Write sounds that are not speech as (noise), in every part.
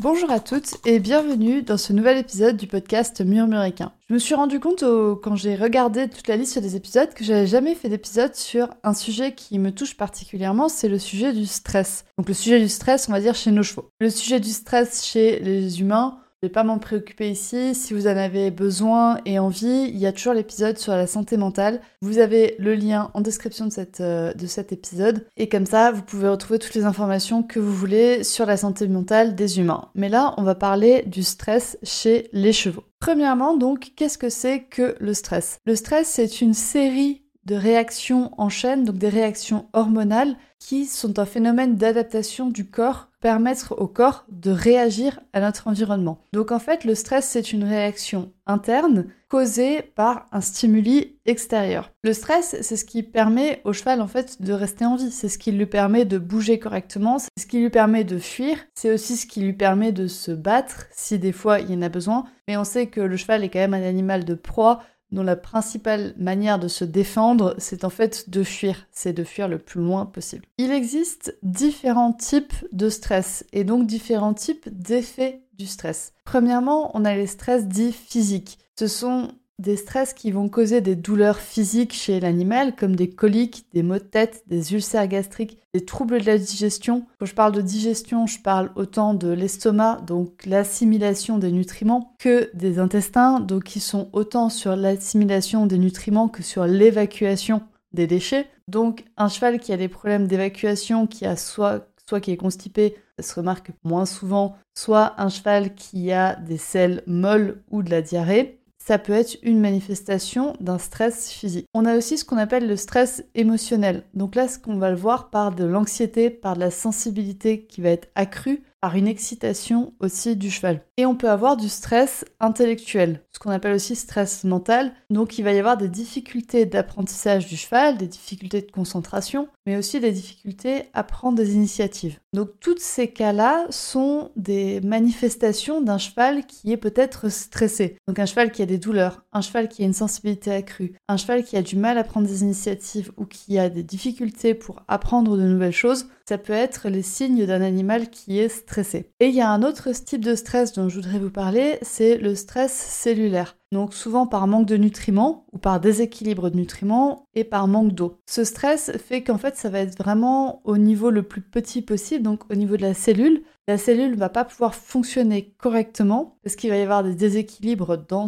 Bonjour à toutes et bienvenue dans ce nouvel épisode du podcast Murmuréquin. Je me suis rendu compte quand j'ai regardé toute la liste des épisodes que j'avais jamais fait d'épisode sur un sujet qui me touche particulièrement, c'est le sujet du stress. Donc le sujet du stress, on va dire chez nos chevaux. Le sujet du stress chez les humains, je vais pas m'en préoccuper ici. Si vous en avez besoin et envie, il y a toujours l'épisode sur la santé mentale. Vous avez le lien en description euh, de cet épisode. Et comme ça, vous pouvez retrouver toutes les informations que vous voulez sur la santé mentale des humains. Mais là, on va parler du stress chez les chevaux. Premièrement, donc, qu'est-ce que c'est que le stress? Le stress, c'est une série de réactions en chaîne, donc des réactions hormonales, qui sont un phénomène d'adaptation du corps permettre au corps de réagir à notre environnement. Donc en fait, le stress, c'est une réaction interne causée par un stimuli extérieur. Le stress, c'est ce qui permet au cheval en fait de rester en vie, c'est ce qui lui permet de bouger correctement, c'est ce qui lui permet de fuir, c'est aussi ce qui lui permet de se battre si des fois il en a besoin. Mais on sait que le cheval est quand même un animal de proie, dont la principale manière de se défendre, c'est en fait de fuir, c'est de fuir le plus loin possible. Il existe différents types de stress et donc différents types d'effets du stress. Premièrement, on a les stress dits physiques. Ce sont des stress qui vont causer des douleurs physiques chez l'animal, comme des coliques, des maux de tête, des ulcères gastriques, des troubles de la digestion. Quand je parle de digestion, je parle autant de l'estomac, donc l'assimilation des nutriments, que des intestins, donc qui sont autant sur l'assimilation des nutriments que sur l'évacuation des déchets. Donc un cheval qui a des problèmes d'évacuation, qui a soit, soit qui est constipé, ça se remarque moins souvent, soit un cheval qui a des selles molles ou de la diarrhée, ça peut être une manifestation d'un stress physique. On a aussi ce qu'on appelle le stress émotionnel. Donc là, ce qu'on va le voir par de l'anxiété, par de la sensibilité qui va être accrue par une excitation aussi du cheval. Et on peut avoir du stress intellectuel, ce qu'on appelle aussi stress mental. Donc il va y avoir des difficultés d'apprentissage du cheval, des difficultés de concentration, mais aussi des difficultés à prendre des initiatives. Donc tous ces cas-là sont des manifestations d'un cheval qui est peut-être stressé. Donc un cheval qui a des douleurs, un cheval qui a une sensibilité accrue, un cheval qui a du mal à prendre des initiatives ou qui a des difficultés pour apprendre de nouvelles choses, ça peut être les signes d'un animal qui est stressé. Et il y a un autre type de stress dont je voudrais vous parler, c'est le stress cellulaire. Donc souvent par manque de nutriments ou par déséquilibre de nutriments et par manque d'eau. Ce stress fait qu'en fait ça va être vraiment au niveau le plus petit possible, donc au niveau de la cellule. La cellule ne va pas pouvoir fonctionner correctement parce qu'il va y avoir des déséquilibres dans,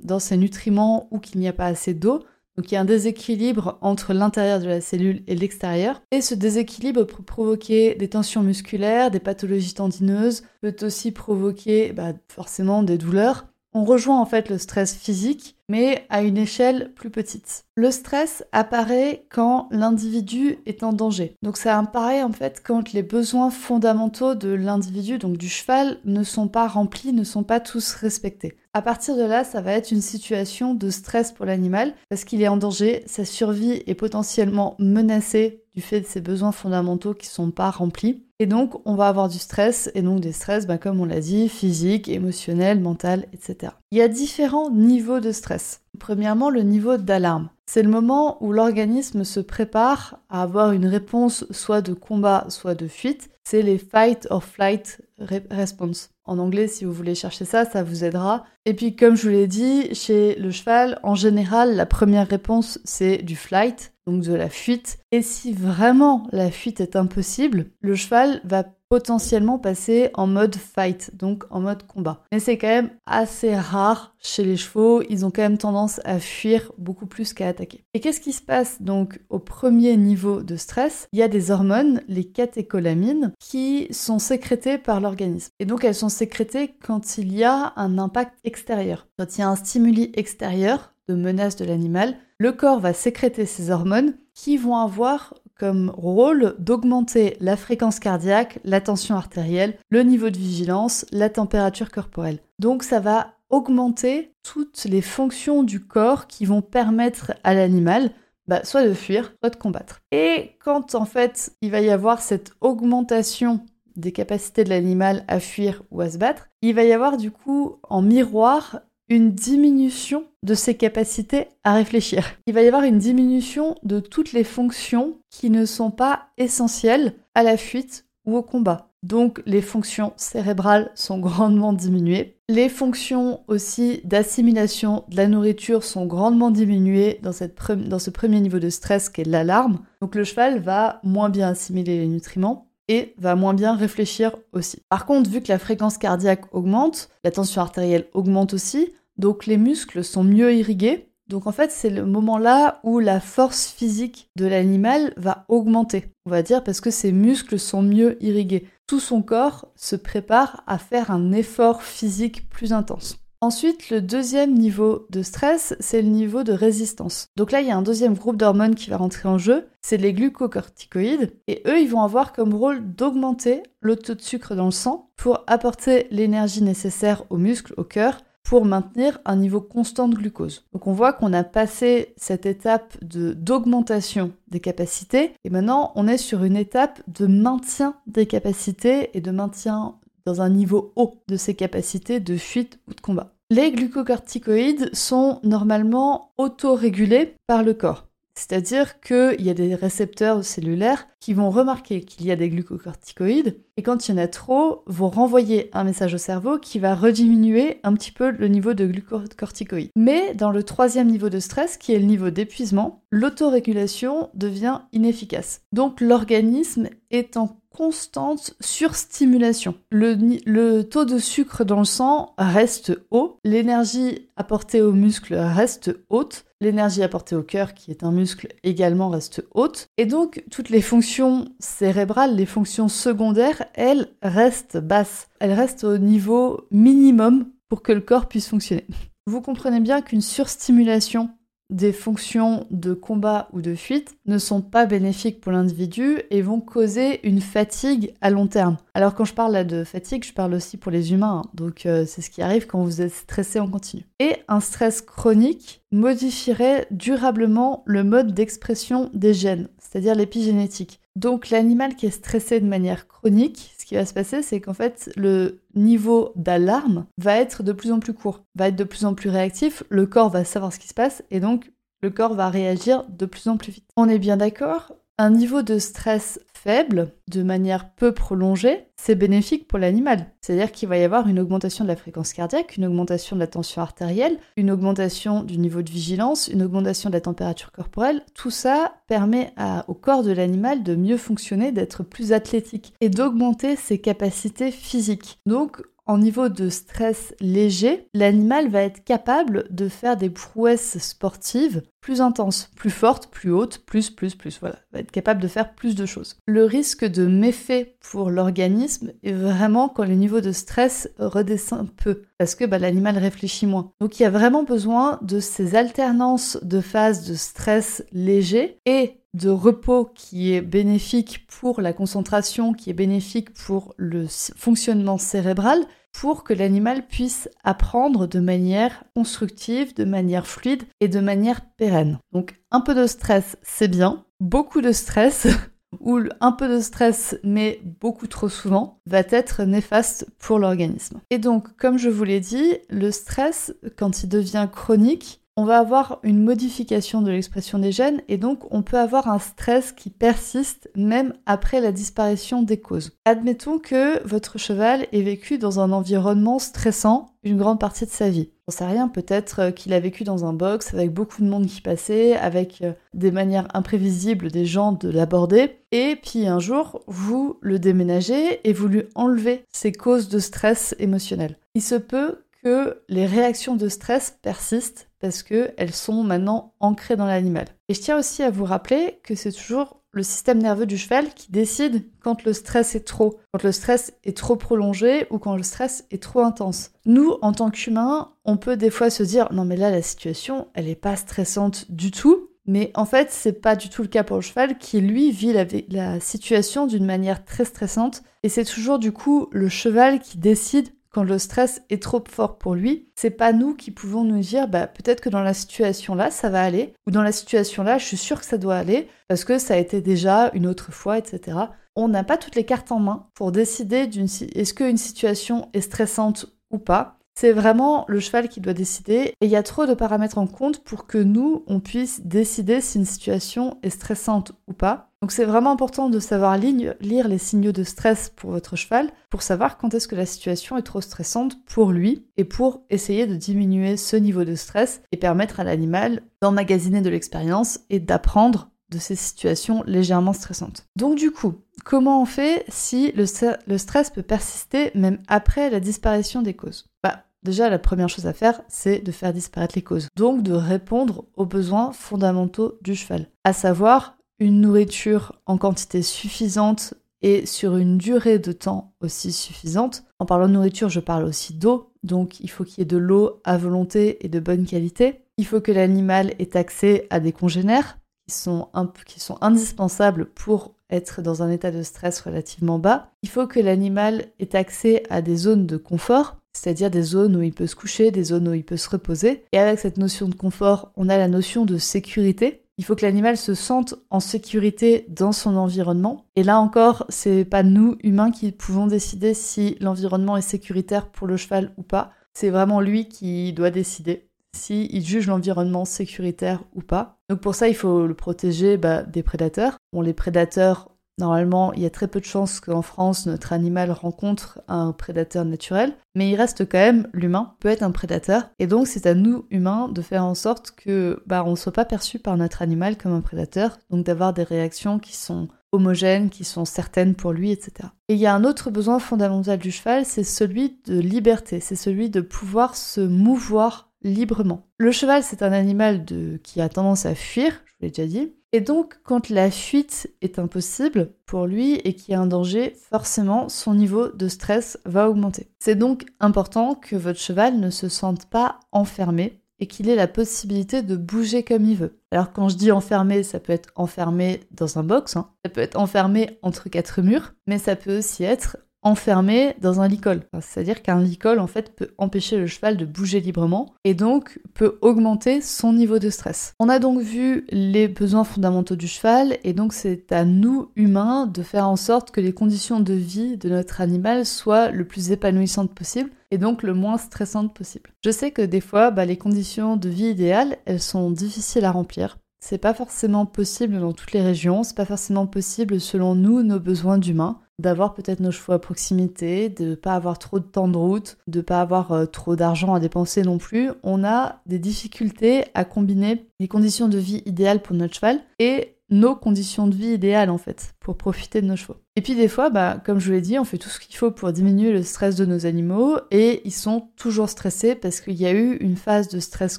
dans ses nutriments ou qu'il n'y a pas assez d'eau. Donc il y a un déséquilibre entre l'intérieur de la cellule et l'extérieur. Et ce déséquilibre peut provoquer des tensions musculaires, des pathologies tendineuses, peut aussi provoquer bah, forcément des douleurs. On rejoint en fait le stress physique, mais à une échelle plus petite. Le stress apparaît quand l'individu est en danger. Donc ça apparaît en fait quand les besoins fondamentaux de l'individu, donc du cheval, ne sont pas remplis, ne sont pas tous respectés. À partir de là, ça va être une situation de stress pour l'animal parce qu'il est en danger, sa survie est potentiellement menacée du fait de ses besoins fondamentaux qui ne sont pas remplis. Et donc, on va avoir du stress, et donc des stress, bah, comme on l'a dit, physique, émotionnel, mental, etc. Il y a différents niveaux de stress. Premièrement, le niveau d'alarme. C'est le moment où l'organisme se prépare à avoir une réponse soit de combat, soit de fuite. C'est les fight or flight response. En anglais, si vous voulez chercher ça, ça vous aidera. Et puis, comme je vous l'ai dit, chez le cheval, en général, la première réponse, c'est du flight, donc de la fuite. Et si vraiment la fuite est impossible, le cheval va potentiellement passer en mode fight, donc en mode combat. Mais c'est quand même assez rare chez les chevaux, ils ont quand même tendance à fuir beaucoup plus qu'à attaquer. Et qu'est-ce qui se passe donc au premier niveau de stress? Il y a des hormones, les catécholamines, qui sont sécrétées par l'organisme. Et donc elles sont sécrétées quand il y a un impact extérieur. Quand il y a un stimuli extérieur de menace de l'animal, le corps va sécréter ces hormones qui vont avoir comme rôle d'augmenter la fréquence cardiaque, la tension artérielle, le niveau de vigilance, la température corporelle. Donc ça va augmenter toutes les fonctions du corps qui vont permettre à l'animal bah, soit de fuir, soit de combattre. Et quand en fait il va y avoir cette augmentation des capacités de l'animal à fuir ou à se battre, il va y avoir du coup en miroir une diminution de ses capacités à réfléchir. Il va y avoir une diminution de toutes les fonctions qui ne sont pas essentielles à la fuite ou au combat. Donc les fonctions cérébrales sont grandement diminuées. Les fonctions aussi d'assimilation de la nourriture sont grandement diminuées dans, ce premier niveau de stress qui est l'alarme. Donc le cheval va moins bien assimiler les nutriments et va moins bien réfléchir aussi. Par contre, vu que la fréquence cardiaque augmente, la tension artérielle augmente aussi, donc les muscles sont mieux irrigués. Donc en fait, c'est le moment là où la force physique de l'animal va augmenter, on va dire, parce que ses muscles sont mieux irrigués. Tout son corps se prépare à faire un effort physique plus intense. Ensuite, le deuxième niveau de stress, c'est le niveau de résistance. Donc là, il y a un deuxième groupe d'hormones qui va rentrer en jeu, c'est les glucocorticoïdes, et eux, ils vont avoir comme rôle d'augmenter le taux de sucre dans le sang pour apporter l'énergie nécessaire aux muscles, au cœur, pour maintenir un niveau constant de glucose. Donc on voit qu'on a passé cette étape d'augmentation des capacités et maintenant on est sur une étape de maintien des capacités et de maintien dans un niveau haut de ses capacités de fuite ou de combat. Les glucocorticoïdes sont normalement autorégulés par le corps. C'est-à-dire qu'il y a des récepteurs cellulaires qui vont remarquer qu'il y a des glucocorticoïdes et quand il y en a trop, vont renvoyer un message au cerveau qui va rediminuer un petit peu le niveau de glucocorticoïdes. Mais dans le troisième niveau de stress, qui est le niveau d'épuisement, l'autorégulation devient inefficace. Donc l'organisme est en constante surstimulation. Le, le taux de sucre dans le sang reste haut, l'énergie apportée aux muscles reste haute, l'énergie apportée au cœur, qui est un muscle, également reste haute, et donc toutes les fonctions cérébrales, les fonctions secondaires, elles restent basses. Elles restent au niveau minimum pour que le corps puisse fonctionner. Vous comprenez bien qu'une surstimulation des fonctions de combat ou de fuite ne sont pas bénéfiques pour l'individu et vont causer une fatigue à long terme. Alors quand je parle de fatigue, je parle aussi pour les humains, hein. donc euh, c'est ce qui arrive quand vous êtes stressé en continu. Et un stress chronique modifierait durablement le mode d'expression des gènes, c'est-à-dire l'épigénétique. Donc l'animal qui est stressé de manière chronique, ce qui va se passer, c'est qu'en fait le niveau d'alarme va être de plus en plus court, va être de plus en plus réactif, le corps va savoir ce qui se passe et donc le corps va réagir de plus en plus vite. On est bien d'accord? Un niveau de stress faible, de manière peu prolongée, c'est bénéfique pour l'animal. C'est-à-dire qu'il va y avoir une augmentation de la fréquence cardiaque, une augmentation de la tension artérielle, une augmentation du niveau de vigilance, une augmentation de la température corporelle. Tout ça permet au corps de l'animal de mieux fonctionner, d'être plus athlétique et d'augmenter ses capacités physiques. Donc, en niveau de stress léger, l'animal va être capable de faire des prouesses sportives plus intenses, plus fortes, plus hautes, plus, plus, plus, voilà, va être capable de faire plus de choses. Le risque de méfait pour l'organisme est vraiment quand le niveau de stress redescend peu, parce que bah, l'animal réfléchit moins. Donc il y a vraiment besoin de ces alternances de phases de stress léger et de repos qui est bénéfique pour la concentration, qui est bénéfique pour le fonctionnement cérébral, pour que l'animal puisse apprendre de manière constructive, de manière fluide et de manière pérenne. Donc un peu de stress, c'est bien. Beaucoup de stress, (laughs) ou un peu de stress, mais beaucoup trop souvent, va être néfaste pour l'organisme. Et donc, comme je vous l'ai dit, le stress, quand il devient chronique, on va avoir une modification de l'expression des gènes et donc on peut avoir un stress qui persiste même après la disparition des causes. Admettons que votre cheval ait vécu dans un environnement stressant une grande partie de sa vie. On sait rien, peut-être euh, qu'il a vécu dans un box avec beaucoup de monde qui passait, avec euh, des manières imprévisibles des gens de l'aborder, et puis un jour, vous le déménagez et vous lui enlevez ces causes de stress émotionnel. Il se peut que les réactions de stress persistent parce qu'elles sont maintenant ancrées dans l'animal. Et je tiens aussi à vous rappeler que c'est toujours le système nerveux du cheval qui décide quand le stress est trop, quand le stress est trop prolongé ou quand le stress est trop intense. Nous, en tant qu'humains, on peut des fois se dire non mais là la situation, elle n'est pas stressante du tout, Mais en fait, c'est pas du tout le cas pour le cheval qui, lui, vit la, la situation d'une manière très stressante. Et c'est toujours du coup le cheval qui décide quand le stress est trop fort pour lui, c'est pas nous qui pouvons nous dire bah peut-être que dans la situation là ça va aller ou dans la situation là je suis sûr que ça doit aller parce que ça a été déjà une autre fois etc. On n'a pas toutes les cartes en main pour décider d'une est-ce qu'une situation est stressante ou pas. C'est vraiment le cheval qui doit décider et il y a trop de paramètres en compte pour que nous, on puisse décider si une situation est stressante ou pas. Donc c'est vraiment important de savoir lire les signaux de stress pour votre cheval pour savoir quand est-ce que la situation est trop stressante pour lui et pour essayer de diminuer ce niveau de stress et permettre à l'animal d'emmagasiner de l'expérience et d'apprendre de ces situations légèrement stressantes. Donc du coup, comment on fait si le, stress peut persister même après la disparition des causes? Bah, Déjà, la première chose à faire, c'est de faire disparaître les causes. Donc de répondre aux besoins fondamentaux du cheval, à savoir une nourriture en quantité suffisante et sur une durée de temps aussi suffisante. En parlant de nourriture, je parle aussi d'eau, donc il faut qu'il y ait de l'eau à volonté et de bonne qualité. Il faut que l'animal ait accès à des congénères qui sont, qui sont indispensables pour être dans un état de stress relativement bas. Il faut que l'animal ait accès à des zones de confort, c'est-à-dire des zones où il peut se coucher, des zones où il peut se reposer. Et avec cette notion de confort, on a la notion de sécurité. Il faut que l'animal se sente en sécurité dans son environnement. Et là encore, c'est pas nous, humains, qui pouvons décider si l'environnement est sécuritaire pour le cheval ou pas. C'est vraiment lui qui doit décider si il juge l'environnement sécuritaire ou pas. Donc pour ça, il faut le protéger bah, des prédateurs. Bon, les prédateurs, Normalement, il y a très peu de chances qu'en France, notre animal rencontre un prédateur naturel, mais il reste quand même l'humain peut être un prédateur, et donc c'est à nous, humains, de faire en sorte que bah, on ne soit pas perçu par notre animal comme un prédateur, donc d'avoir des réactions qui sont homogènes, qui sont certaines pour lui, etc. Et il y a un autre besoin fondamental du cheval, c'est celui de liberté, c'est celui de pouvoir se mouvoir librement. Le cheval, c'est un animal qui a tendance à fuir, je vous l'ai déjà dit, et donc, quand la fuite est impossible pour lui et qu'il y a un danger, forcément, son niveau de stress va augmenter. C'est donc important que votre cheval ne se sente pas enfermé et qu'il ait la possibilité de bouger comme il veut. Alors quand je dis enfermé, ça peut être enfermé dans un box, hein. ça peut être enfermé entre quatre murs, mais ça peut aussi être enfermé dans un licol. C'est-à-dire qu'un licol, en fait, peut empêcher le cheval de bouger librement et donc peut augmenter son niveau de stress. On a donc vu les besoins fondamentaux du cheval et donc c'est à nous, humains, de faire en sorte que les conditions de vie de notre animal soient le plus épanouissantes possible et donc le moins stressantes possible. Je sais que des fois, bah, les conditions de vie idéales, elles sont difficiles à remplir. C'est pas forcément possible dans toutes les régions, c'est pas forcément possible selon nous, nos besoins d'humains d'avoir peut-être nos chevaux à proximité, de pas avoir trop de temps de route, de pas avoir euh, trop d'argent à dépenser non plus. On a des difficultés à combiner les conditions de vie idéales pour notre cheval et nos conditions de vie idéales en fait pour profiter de nos chevaux. Et puis des fois, bah, comme je vous l'ai dit, on fait tout ce qu'il faut pour diminuer le stress de nos animaux et ils sont toujours stressés parce qu'il y a eu une phase de stress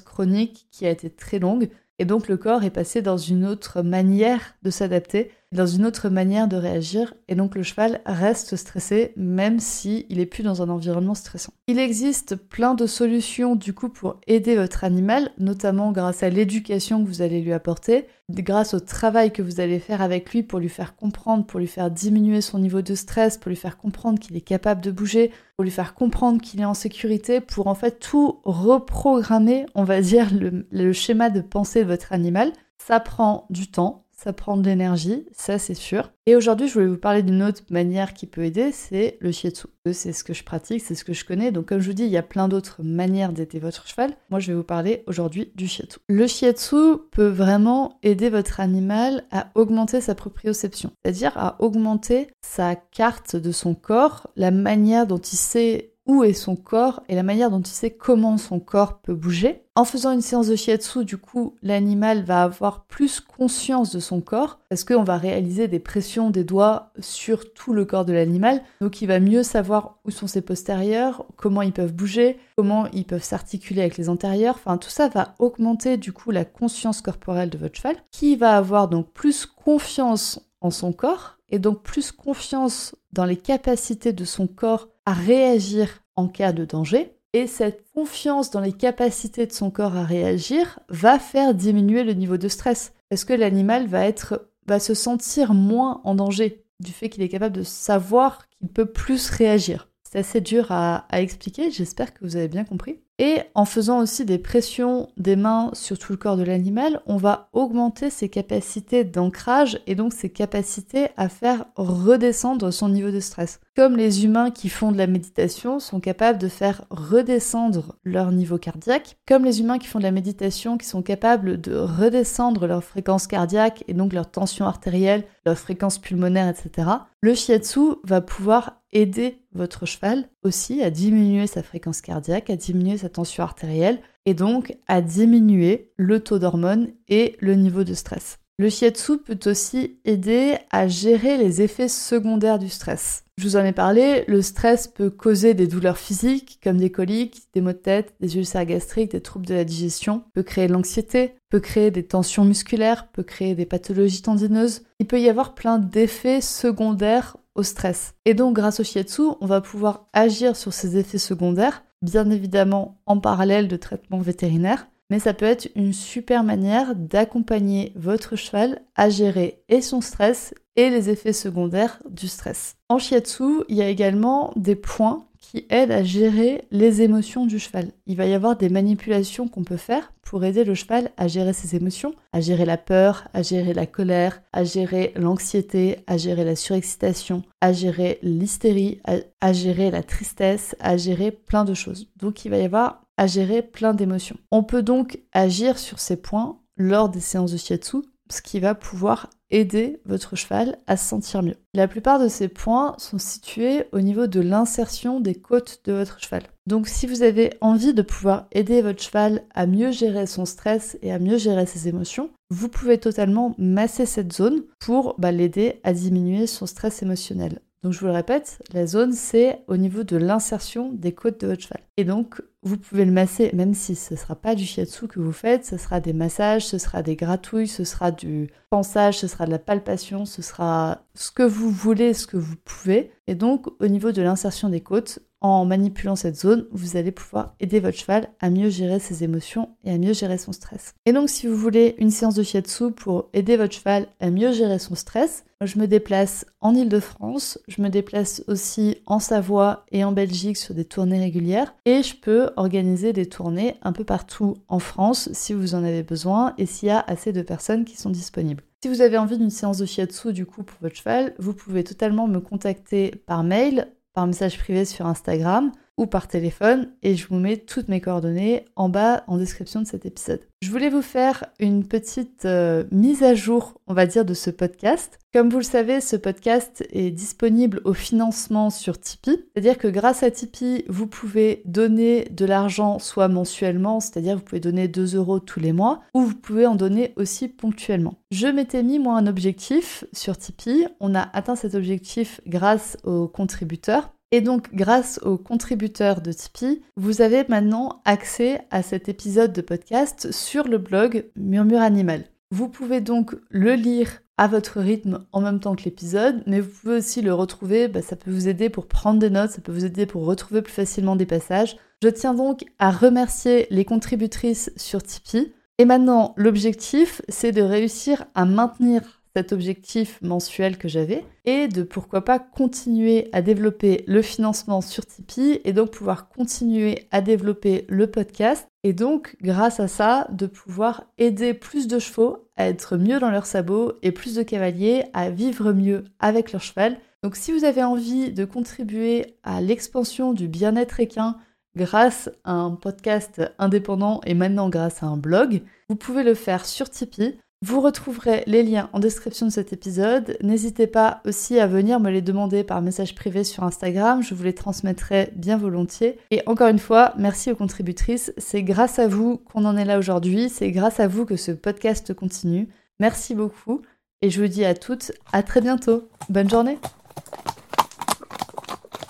chronique qui a été très longue et donc le corps est passé dans une autre manière de s'adapter dans une autre manière de réagir et donc le cheval reste stressé même si il est plus dans un environnement stressant. Il existe plein de solutions du coup pour aider votre animal, notamment grâce à l'éducation que vous allez lui apporter, grâce au travail que vous allez faire avec lui pour lui faire comprendre, pour lui faire diminuer son niveau de stress, pour lui faire comprendre qu'il est capable de bouger, pour lui faire comprendre qu'il est en sécurité, pour en fait tout reprogrammer, on va dire, le, le schéma de pensée de votre animal. Ça prend du temps, ça prend de l'énergie, ça c'est sûr. Et aujourd'hui, je voulais vous parler d'une autre manière qui peut aider, c'est le shiatsu. C'est ce que je pratique, c'est ce que je connais. Donc comme je vous dis, il y a plein d'autres manières d'aider votre cheval. Moi, je vais vous parler aujourd'hui du shiatsu. Le shiatsu peut vraiment aider votre animal à augmenter sa proprioception, c'est-à-dire à augmenter sa carte de son corps, la manière dont il sait où est son corps et la manière dont il sait comment son corps peut bouger. En faisant une séance de shiatsu, du coup, l'animal va avoir plus conscience de son corps parce qu'on va réaliser des pressions des doigts sur tout le corps de l'animal. Donc il va mieux savoir où sont ses postérieurs, comment ils peuvent bouger, comment ils peuvent s'articuler avec les antérieurs. Enfin, tout ça va augmenter du coup la conscience corporelle de votre cheval qui va avoir donc plus confiance en son corps et donc plus confiance dans les capacités de son corps à réagir en cas de danger. Et cette confiance dans les capacités de son corps à réagir va faire diminuer le niveau de stress. Parce que l'animal va être va se sentir moins en danger du fait qu'il est capable de savoir qu'il peut plus réagir? C'est assez dur à, expliquer, j'espère que vous avez bien compris. Et en faisant aussi des pressions des mains sur tout le corps de l'animal, on va augmenter ses capacités d'ancrage et donc ses capacités à faire redescendre son niveau de stress. Comme les humains qui font de la méditation sont capables de faire redescendre leur niveau cardiaque, comme les humains qui font de la méditation qui sont capables de redescendre leur fréquence cardiaque et donc leur tension artérielle, leur fréquence pulmonaire, etc. Le shiatsu va pouvoir aider votre cheval aussi à diminuer sa fréquence cardiaque, à diminuer sa tension artérielle et donc à diminuer le taux d'hormones et le niveau de stress. Le shiatsu peut aussi aider à gérer les effets secondaires du stress. Je vous en ai parlé, le stress peut causer des douleurs physiques comme des coliques, des maux de tête, des ulcères gastriques, des troubles de la digestion, peut créer de l'anxiété, peut créer des tensions musculaires, peut créer des pathologies tendineuses. Il peut y avoir plein d'effets secondaires au stress. Et donc grâce au shiatsu, on va pouvoir agir sur ces effets secondaires, bien évidemment en parallèle de traitements vétérinaires, mais ça peut être une super manière d'accompagner votre cheval à gérer et son stress et les effets secondaires du stress. En shiatsu, il y a également des points qui aident à gérer les émotions du cheval. Il va y avoir des manipulations qu'on peut faire pour aider le cheval à gérer ses émotions, à gérer la peur, à gérer la colère, à gérer l'anxiété, à gérer la surexcitation, à gérer l'hystérie, à, gérer la tristesse, à gérer plein de choses. Donc il va y avoir à gérer plein d'émotions. On peut donc agir sur ces points lors des séances de shiatsu, ce qui va pouvoir aider votre cheval à se sentir mieux. La plupart de ces points sont situés au niveau de l'insertion des côtes de votre cheval. Donc si vous avez envie de pouvoir aider votre cheval à mieux gérer son stress et à mieux gérer ses émotions, vous pouvez totalement masser cette zone pour bah, l'aider à diminuer son stress émotionnel. Donc je vous le répète, la zone c'est au niveau de l'insertion des côtes de votre cheval. Et donc vous pouvez le masser, même si ce ne sera pas du shiatsu que vous faites, ce sera des massages, ce sera des gratouilles, ce sera du pensage, ce sera de la palpation, ce sera ce que vous voulez, ce que vous pouvez. Et donc au niveau de l'insertion des côtes, en manipulant cette zone, vous allez pouvoir aider votre cheval à mieux gérer ses émotions et à mieux gérer son stress. Et donc si vous voulez une séance de shiatsu pour aider votre cheval à mieux gérer son stress, je me déplace en Ile-de-France, je me déplace aussi en Savoie et en Belgique sur des tournées régulières et je peux organiser des tournées un peu partout en France si vous en avez besoin et s'il y a assez de personnes qui sont disponibles. Si vous avez envie d'une séance de shiatsu du coup pour votre cheval, vous pouvez totalement me contacter par mail par message privé sur Instagram ou par téléphone et je vous mets toutes mes coordonnées en bas en description de cet épisode. Je voulais vous faire une petite euh, mise à jour, on va dire, de ce podcast. Comme vous le savez, ce podcast est disponible au financement sur Tipeee, c'est-à-dire que grâce à Tipeee, vous pouvez donner de l'argent soit mensuellement, c'est-à-dire vous pouvez donner 2 euros tous les mois, ou vous pouvez en donner aussi ponctuellement. Je m'étais mis moi un objectif sur Tipeee, on a atteint cet objectif grâce aux contributeurs. Et donc, grâce aux contributeurs de Tipeee, vous avez maintenant accès à cet épisode de podcast sur le blog Murmure Animal. Vous pouvez donc le lire à votre rythme en même temps que l'épisode, mais vous pouvez aussi le retrouver, bah, ça peut vous aider pour prendre des notes, ça peut vous aider pour retrouver plus facilement des passages. Je tiens donc à remercier les contributrices sur Tipeee. Et maintenant, l'objectif, c'est de réussir à maintenir cet objectif mensuel que j'avais et de pourquoi pas continuer à développer le financement sur Tipeee et donc pouvoir continuer à développer le podcast et donc grâce à ça de pouvoir aider plus de chevaux à être mieux dans leurs sabots et plus de cavaliers à vivre mieux avec leur cheval. Donc si vous avez envie de contribuer à l'expansion du bien-être équin grâce à un podcast indépendant et maintenant grâce à un blog, vous pouvez le faire sur Tipeee. Vous retrouverez les liens en description de cet épisode. N'hésitez pas aussi à venir me les demander par message privé sur Instagram, je vous les transmettrai bien volontiers. Et encore une fois, merci aux contributrices, c'est grâce à vous qu'on en est là aujourd'hui, c'est grâce à vous que ce podcast continue. Merci beaucoup et je vous dis à toutes à très bientôt. Bonne journée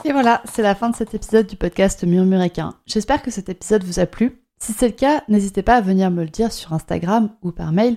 et voilà, c'est la fin de cet épisode du podcast Murmuréquin. J'espère que cet épisode vous a plu. Si c'est le cas, n'hésitez pas à venir me le dire sur Instagram ou par mail.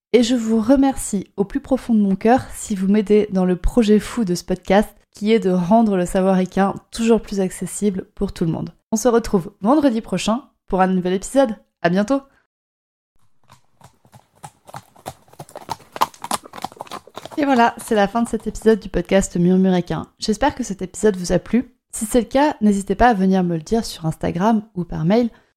et je vous remercie au plus profond de mon cœur si vous m'aidez dans le projet fou de ce podcast qui est de rendre le savoir équin toujours plus accessible pour tout le monde. On se retrouve vendredi prochain pour un nouvel épisode. À bientôt! Et voilà, c'est la fin de cet épisode du podcast Murmuréquin. J'espère que cet épisode vous a plu. Si c'est le cas, n'hésitez pas à venir me le dire sur Instagram ou par mail.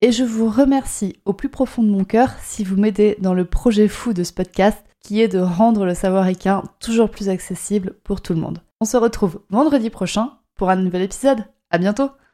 et je vous remercie au plus profond de mon cœur si vous m'aidez dans le projet fou de ce podcast qui est de rendre le savoir équin toujours plus accessible pour tout le monde. On se retrouve vendredi prochain pour un nouvel épisode. À bientôt!